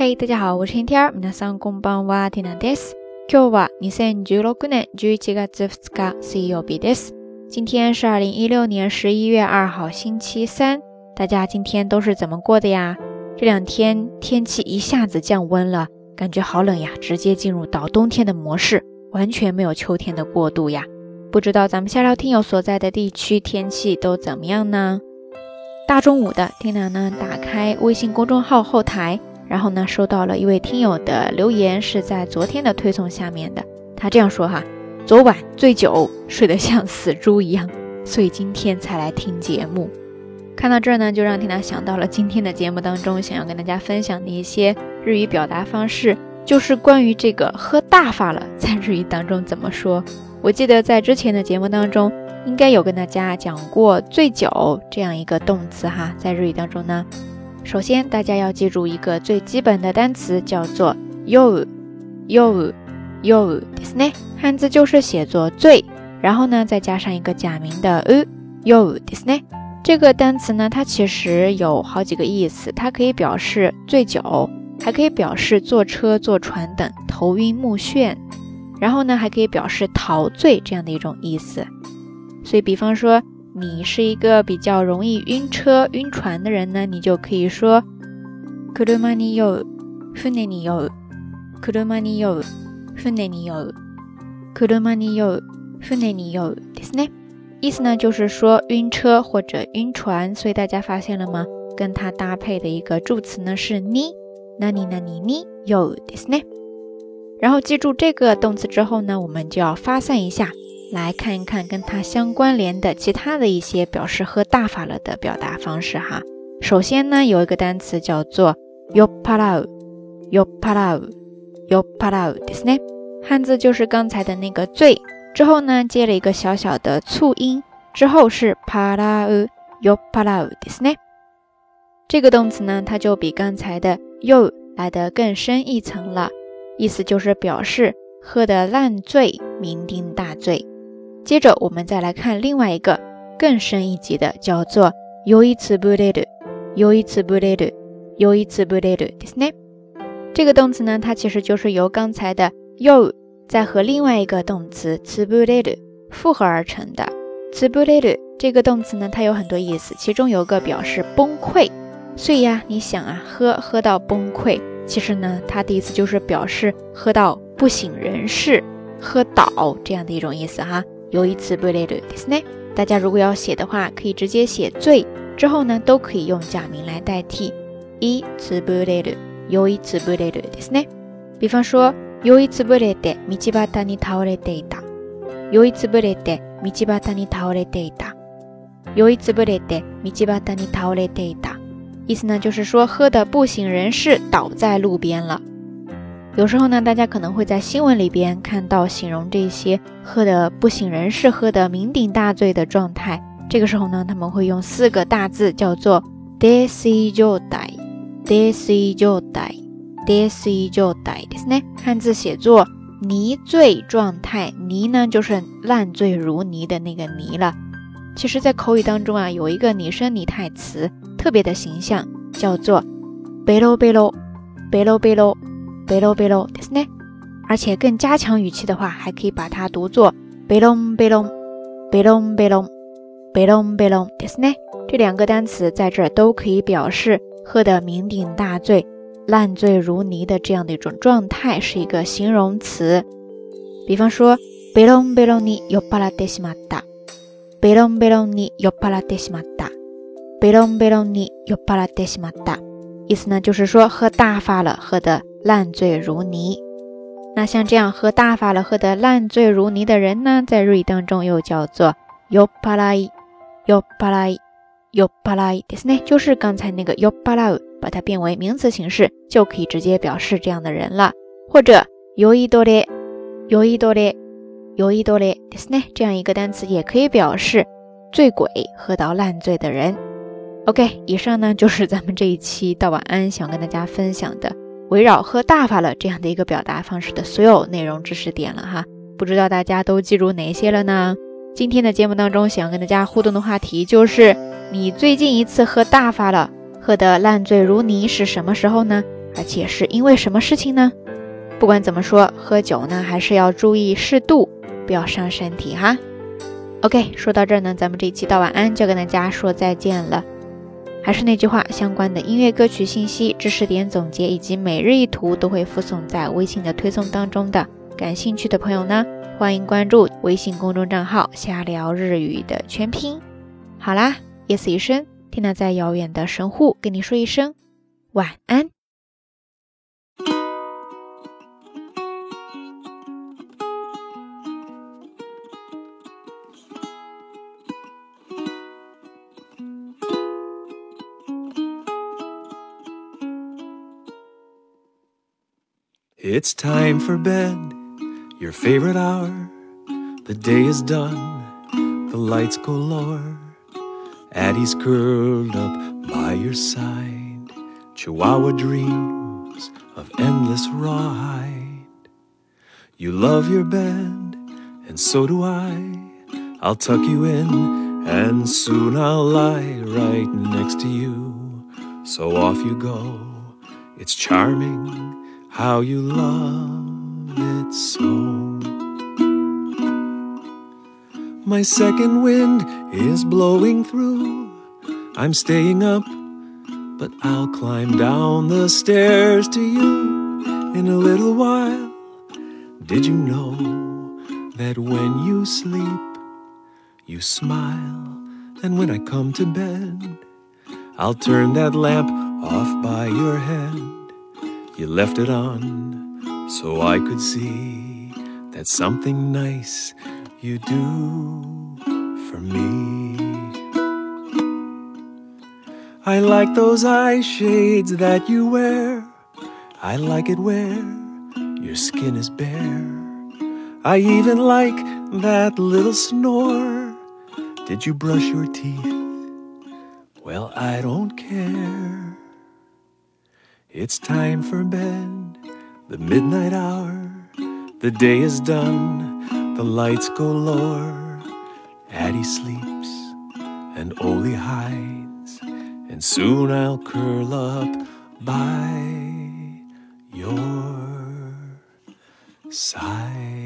嘿，大家好，我是天天。皆さんこんばんは、ティナです。今日は二千十六年十一月二日、水曜日です。今天是二零一六年十一月二号，星期三。大家今天都是怎么过的呀？这两天天气一下子降温了，感觉好冷呀，直接进入到冬天的模式，完全没有秋天的过渡呀。不知道咱们下聊听友所在的地区天气都怎么样呢？大中午的，天娜呢打开微信公众号后台。 然后呢，收到了一位听友的留言，是在昨天的推送下面的。他这样说哈：昨晚醉酒，睡得像死猪一样，所以今天才来听节目。看到这儿呢，就让听娜想到了今天的节目当中想要跟大家分享的一些日语表达方式，就是关于这个喝大发了，在日语当中怎么说？我记得在之前的节目当中，应该有跟大家讲过醉酒这样一个动词哈，在日语当中呢。首先，大家要记住一个最基本的单词，叫做“酔酔酔”，ですね。汉字就是写作“醉”，然后呢，再加上一个假名的“う”，酔ですね。这个单词呢，它其实有好几个意思，它可以表示醉酒，还可以表示坐车、坐船等头晕目眩，然后呢，还可以表示陶醉这样的一种意思。所以，比方说。 你是一个比较容易晕车、晕船的人呢，你就可以说車に酔う、船に酔う、車に酔う、船に酔う、車に酔う、船に酔うですね。意思呢就是说晕车或者晕船，所以大家发现了吗？跟它搭配的一个助词呢是に、何々に酔うですね。然后记住这个动词之后呢，我们就要发散一下。 来看一看跟它相关联的其他的一些表示喝大发了的表达方式哈。首先呢，有一个单词叫做 yoparau，yoparau，yoparau，ですね。汉字就是刚才的那个醉，之后呢接了一个小小的促音，之后是 parau，yoparau，ですね。这个动词呢，它就比刚才的 yo 来的更深一层了，意思就是表示喝得烂醉，酩酊大醉。 接着我们再来看另外一个更深一级的，叫做“酔いつぶれる”，酔いつぶれる，酔いつぶれる，ですね。这个动词呢，它其实就是由刚才的“酔”再和另外一个动词“つぶれる”复合而成的。つぶれる这个动词呢，它有很多意思，其中有个表示崩溃。所以呀，你想啊，喝喝到崩溃，其实呢，它的意思就是表示喝到不省人事、喝倒这样的一种意思哈。 有一次不累的，ですね。大家如果要写的话，可以直接写醉，之后呢，都可以用假名来代替。一次不累的，有一次不累的，ですね。比方说，有一次不累的，道端に倒れていた。有一次不累的，道端に倒れていた。有一次不累的，道端に倒れていた。意思呢，就是说喝的不省人事，倒在路边了。 有时候呢，大家可能会在新闻里边看到形容这些喝的不省人事、喝的酩酊大醉的状态。这个时候呢，他们会用四个大字叫做 “desi jo dai”，“desi jo dai”，“desi jo dai” ですね。汉字写作“泥醉状态”，泥呢就是烂醉如泥的那个泥了。其实，在口语当中啊，有一个拟声拟态词特别的形象，叫做 “belo belo”，“belo belo”。 贝罗贝罗，ですね。而且更加强语气的话，还可以把它读作贝隆贝隆贝隆贝隆贝隆贝隆，ですね。这两个单词在这儿都可以表示喝得酩酊大醉、烂醉如泥的这样的一种状态，是一个形容词。比方说，贝隆贝隆に酔っ払ってしまった。贝隆贝隆に酔っ払ってしまった。贝隆贝隆に酔っ払ってしまった。意思呢，就是说喝大发了，喝得。 烂醉如泥，那像这样喝大发了、喝得烂醉如泥的人呢，在日语当中又叫做 yoparai yoparai yoparai，ですね，就是刚才那个 yoparai，把它变为名词形式，就可以直接表示这样的人了。或者 yoidore yoidore yoidore，ですね，这样一个单词也可以表示醉鬼、喝到烂醉的人。OK，以上呢就是咱们这一期到晚安想跟大家分享的。 围绕喝大发了这样的一个表达方式的所有内容知识点了哈，不知道大家都记住哪些了呢？今天的节目当中，想要跟大家互动的话题就是，你最近一次喝大发了，喝得烂醉如泥是什么时候呢？而且是因为什么事情呢？不管怎么说，喝酒呢还是要注意适度，不要伤身体哈。OK，说到这儿呢，咱们这一期到晚安就跟大家说再见了。还是那句话，相关的音乐歌曲信息、知识点总结以及每日一图都会附送在微信的推送当中的。感兴趣的朋友呢，欢迎关注微信公众账号“瞎聊日语”的全拼。好啦，夜色已深，听娜在遥远的神户跟你说一声晚安。It's time for bed, your favorite hour. The day is done, the lights go lower. Addie's curled up by your side. Chihuahua dreams of endless rawhide. You love your bed, and so do I. I'll tuck you in, and soon I'll lie right next to you. So off you go. It's charming how you love it so. My second wind is blowing through. I'm staying up, but I'll climb down the stairs to you in a little while. Did you know that when you sleep, you smile? And when I come to bed, I'll turn that lamp off by your head. You left it on so I could see that something nice you do for me. I like those eye shades that you wear. I like it where your skin is bare. I even like that little snore. Did you brush your teeth? Well, I don't care. It's time for bed, the midnight hour. The day is done, the lights go lower. Addie sleeps, and Oli hides, and soon I'll curl up by your side.